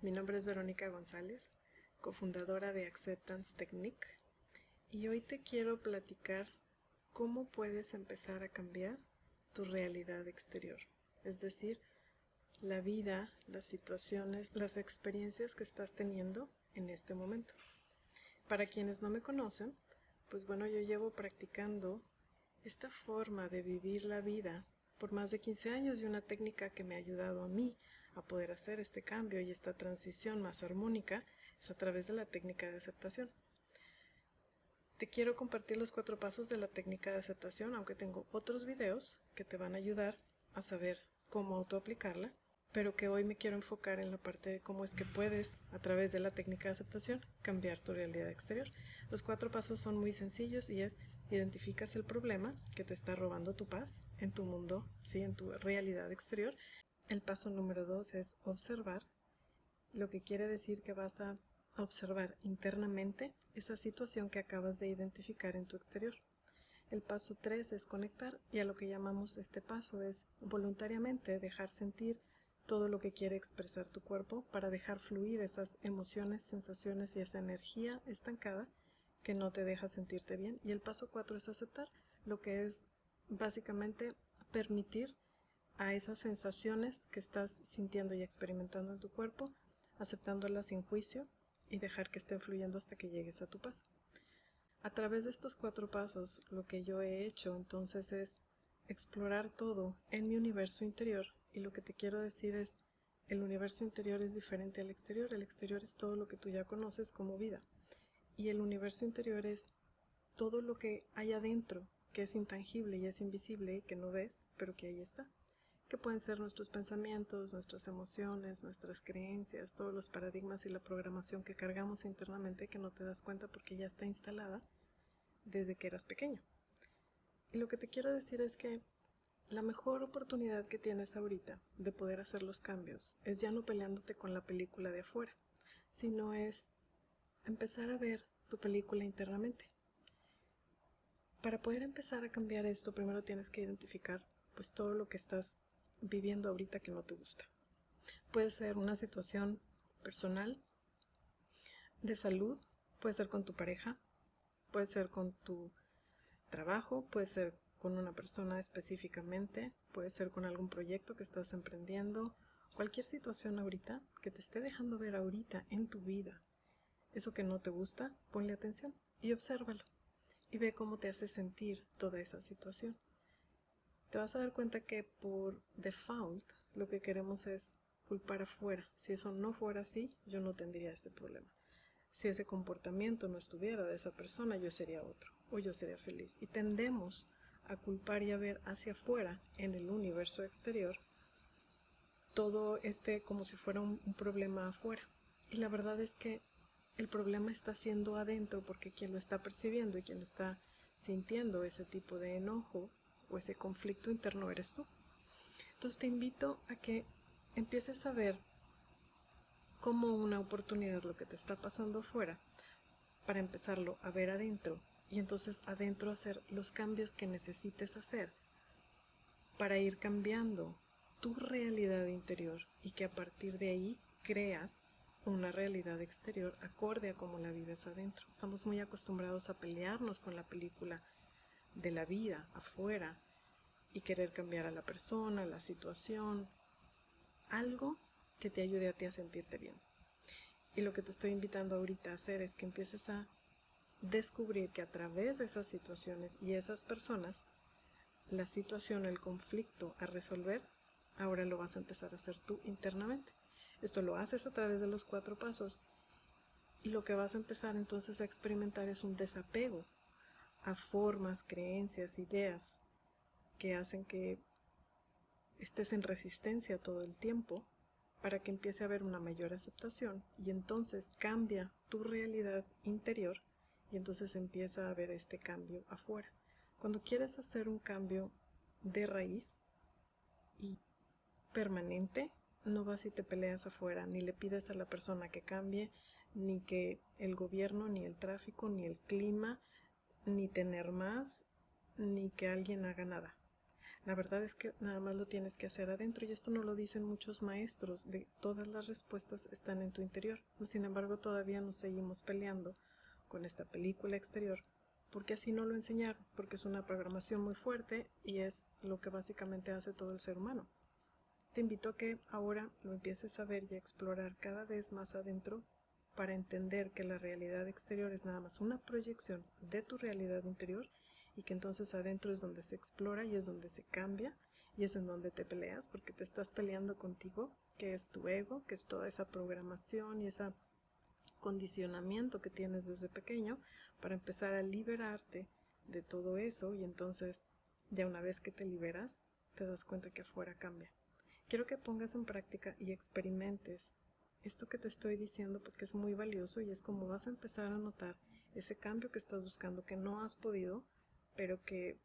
Mi nombre es Verónica González, cofundadora de Acceptance Technique, y hoy te quiero platicar cómo puedes empezar a cambiar tu realidad exterior, es decir, la vida, las situaciones, las experiencias que estás teniendo en este momento. Para quienes no me conocen, pues bueno, yo llevo practicando esta forma de vivir la vida por más de 15 años y una técnica que me ha ayudado a mí a poder hacer este cambio y esta transición más armónica es a través de la técnica de aceptación. Te quiero compartir los cuatro pasos de la técnica de aceptación, aunque tengo otros videos que te van a ayudar a saber cómo autoaplicarla, pero que hoy me quiero enfocar en la parte de cómo es que puedes, a través de la técnica de aceptación, cambiar tu realidad exterior. Los cuatro pasos son muy sencillos y es identificas el problema que te está robando tu paz en tu mundo, ¿sí? en tu realidad exterior, el paso número dos es observar, lo que quiere decir que vas a observar internamente esa situación que acabas de identificar en tu exterior. El paso tres es conectar y a lo que llamamos este paso es voluntariamente dejar sentir todo lo que quiere expresar tu cuerpo para dejar fluir esas emociones, sensaciones y esa energía estancada que no te deja sentirte bien. Y el paso cuatro es aceptar, lo que es básicamente permitir a esas sensaciones que estás sintiendo y experimentando en tu cuerpo, aceptándolas sin juicio y dejar que estén fluyendo hasta que llegues a tu paz. A través de estos cuatro pasos, lo que yo he hecho entonces es explorar todo en mi universo interior y lo que te quiero decir es, el universo interior es diferente al exterior, el exterior es todo lo que tú ya conoces como vida y el universo interior es todo lo que hay adentro, que es intangible y es invisible, que no ves, pero que ahí está que pueden ser nuestros pensamientos, nuestras emociones, nuestras creencias, todos los paradigmas y la programación que cargamos internamente que no te das cuenta porque ya está instalada desde que eras pequeño. Y lo que te quiero decir es que la mejor oportunidad que tienes ahorita de poder hacer los cambios es ya no peleándote con la película de afuera, sino es empezar a ver tu película internamente. Para poder empezar a cambiar esto, primero tienes que identificar pues todo lo que estás viviendo ahorita que no te gusta. Puede ser una situación personal, de salud, puede ser con tu pareja, puede ser con tu trabajo, puede ser con una persona específicamente, puede ser con algún proyecto que estás emprendiendo, cualquier situación ahorita que te esté dejando ver ahorita en tu vida. Eso que no te gusta, ponle atención y obsérvalo y ve cómo te hace sentir toda esa situación te vas a dar cuenta que por default lo que queremos es culpar afuera. Si eso no fuera así, yo no tendría este problema. Si ese comportamiento no estuviera de esa persona, yo sería otro, o yo sería feliz. Y tendemos a culpar y a ver hacia afuera, en el universo exterior, todo este como si fuera un, un problema afuera. Y la verdad es que el problema está siendo adentro porque quien lo está percibiendo y quien está sintiendo ese tipo de enojo o ese conflicto interno eres tú. Entonces te invito a que empieces a ver como una oportunidad lo que te está pasando afuera para empezarlo a ver adentro y entonces adentro hacer los cambios que necesites hacer para ir cambiando tu realidad interior y que a partir de ahí creas una realidad exterior acorde a cómo la vives adentro. Estamos muy acostumbrados a pelearnos con la película de la vida afuera y querer cambiar a la persona, la situación, algo que te ayude a ti a sentirte bien. Y lo que te estoy invitando ahorita a hacer es que empieces a descubrir que a través de esas situaciones y esas personas, la situación, el conflicto a resolver, ahora lo vas a empezar a hacer tú internamente. Esto lo haces a través de los cuatro pasos y lo que vas a empezar entonces a experimentar es un desapego a formas, creencias, ideas que hacen que estés en resistencia todo el tiempo para que empiece a haber una mayor aceptación y entonces cambia tu realidad interior y entonces empieza a haber este cambio afuera. Cuando quieres hacer un cambio de raíz y permanente, no vas y te peleas afuera, ni le pides a la persona que cambie, ni que el gobierno, ni el tráfico, ni el clima, ni tener más, ni que alguien haga nada. La verdad es que nada más lo tienes que hacer adentro y esto no lo dicen muchos maestros, de todas las respuestas están en tu interior. Sin embargo, todavía nos seguimos peleando con esta película exterior porque así no lo enseñaron, porque es una programación muy fuerte y es lo que básicamente hace todo el ser humano. Te invito a que ahora lo empieces a ver y a explorar cada vez más adentro para entender que la realidad exterior es nada más una proyección de tu realidad interior y que entonces adentro es donde se explora y es donde se cambia y es en donde te peleas porque te estás peleando contigo, que es tu ego, que es toda esa programación y ese condicionamiento que tienes desde pequeño para empezar a liberarte de todo eso y entonces ya una vez que te liberas te das cuenta que afuera cambia. Quiero que pongas en práctica y experimentes esto que te estoy diciendo porque es muy valioso y es como vas a empezar a notar ese cambio que estás buscando que no has podido pero que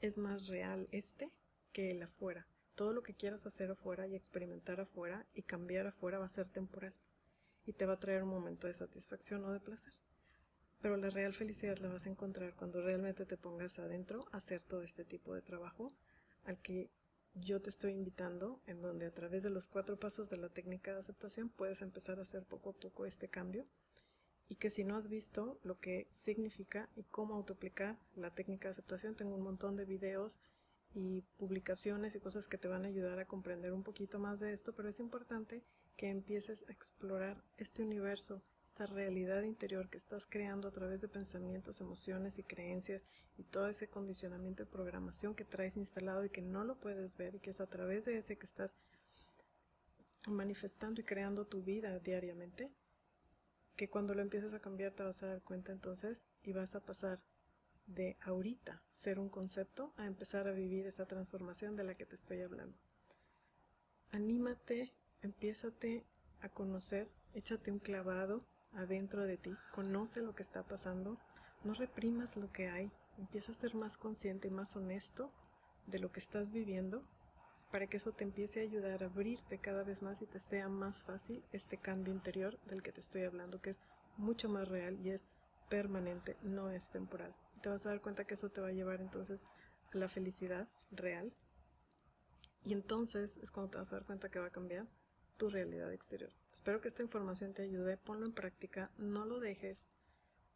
es más real este que el afuera. Todo lo que quieras hacer afuera y experimentar afuera y cambiar afuera va a ser temporal y te va a traer un momento de satisfacción o de placer. Pero la real felicidad la vas a encontrar cuando realmente te pongas adentro a hacer todo este tipo de trabajo al que yo te estoy invitando, en donde a través de los cuatro pasos de la técnica de aceptación puedes empezar a hacer poco a poco este cambio. Y que si no has visto lo que significa y cómo autoaplicar la técnica de aceptación, tengo un montón de videos y publicaciones y cosas que te van a ayudar a comprender un poquito más de esto, pero es importante que empieces a explorar este universo, esta realidad interior que estás creando a través de pensamientos, emociones y creencias y todo ese condicionamiento de programación que traes instalado y que no lo puedes ver y que es a través de ese que estás manifestando y creando tu vida diariamente que cuando lo empieces a cambiar te vas a dar cuenta entonces y vas a pasar de ahorita ser un concepto a empezar a vivir esa transformación de la que te estoy hablando. Anímate, empiézate a conocer, échate un clavado adentro de ti, conoce lo que está pasando, no reprimas lo que hay, empieza a ser más consciente y más honesto de lo que estás viviendo para que eso te empiece a ayudar a abrirte cada vez más y te sea más fácil este cambio interior del que te estoy hablando, que es mucho más real y es permanente, no es temporal. Te vas a dar cuenta que eso te va a llevar entonces a la felicidad real y entonces es cuando te vas a dar cuenta que va a cambiar tu realidad exterior. Espero que esta información te ayude, ponlo en práctica, no lo dejes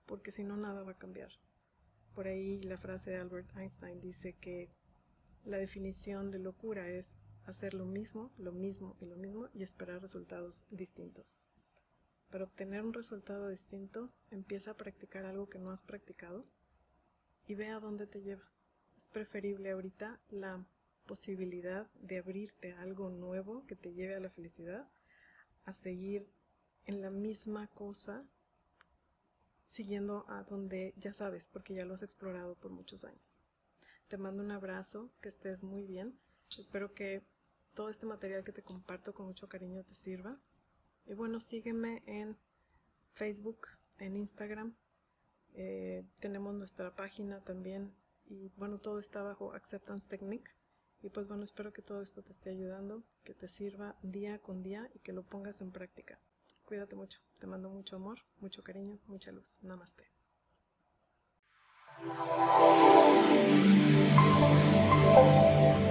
porque si no nada va a cambiar. Por ahí la frase de Albert Einstein dice que la definición de locura es hacer lo mismo, lo mismo y lo mismo y esperar resultados distintos. Para obtener un resultado distinto, empieza a practicar algo que no has practicado y ve a dónde te lleva. Es preferible ahorita la posibilidad de abrirte a algo nuevo que te lleve a la felicidad a seguir en la misma cosa siguiendo a donde ya sabes porque ya lo has explorado por muchos años. Te mando un abrazo, que estés muy bien. Espero que todo este material que te comparto con mucho cariño te sirva. Y bueno, sígueme en Facebook, en Instagram. Eh, tenemos nuestra página también. Y bueno, todo está bajo Acceptance Technique. Y pues bueno, espero que todo esto te esté ayudando, que te sirva día con día y que lo pongas en práctica. Cuídate mucho. Te mando mucho amor, mucho cariño, mucha luz. Namaste. Thank.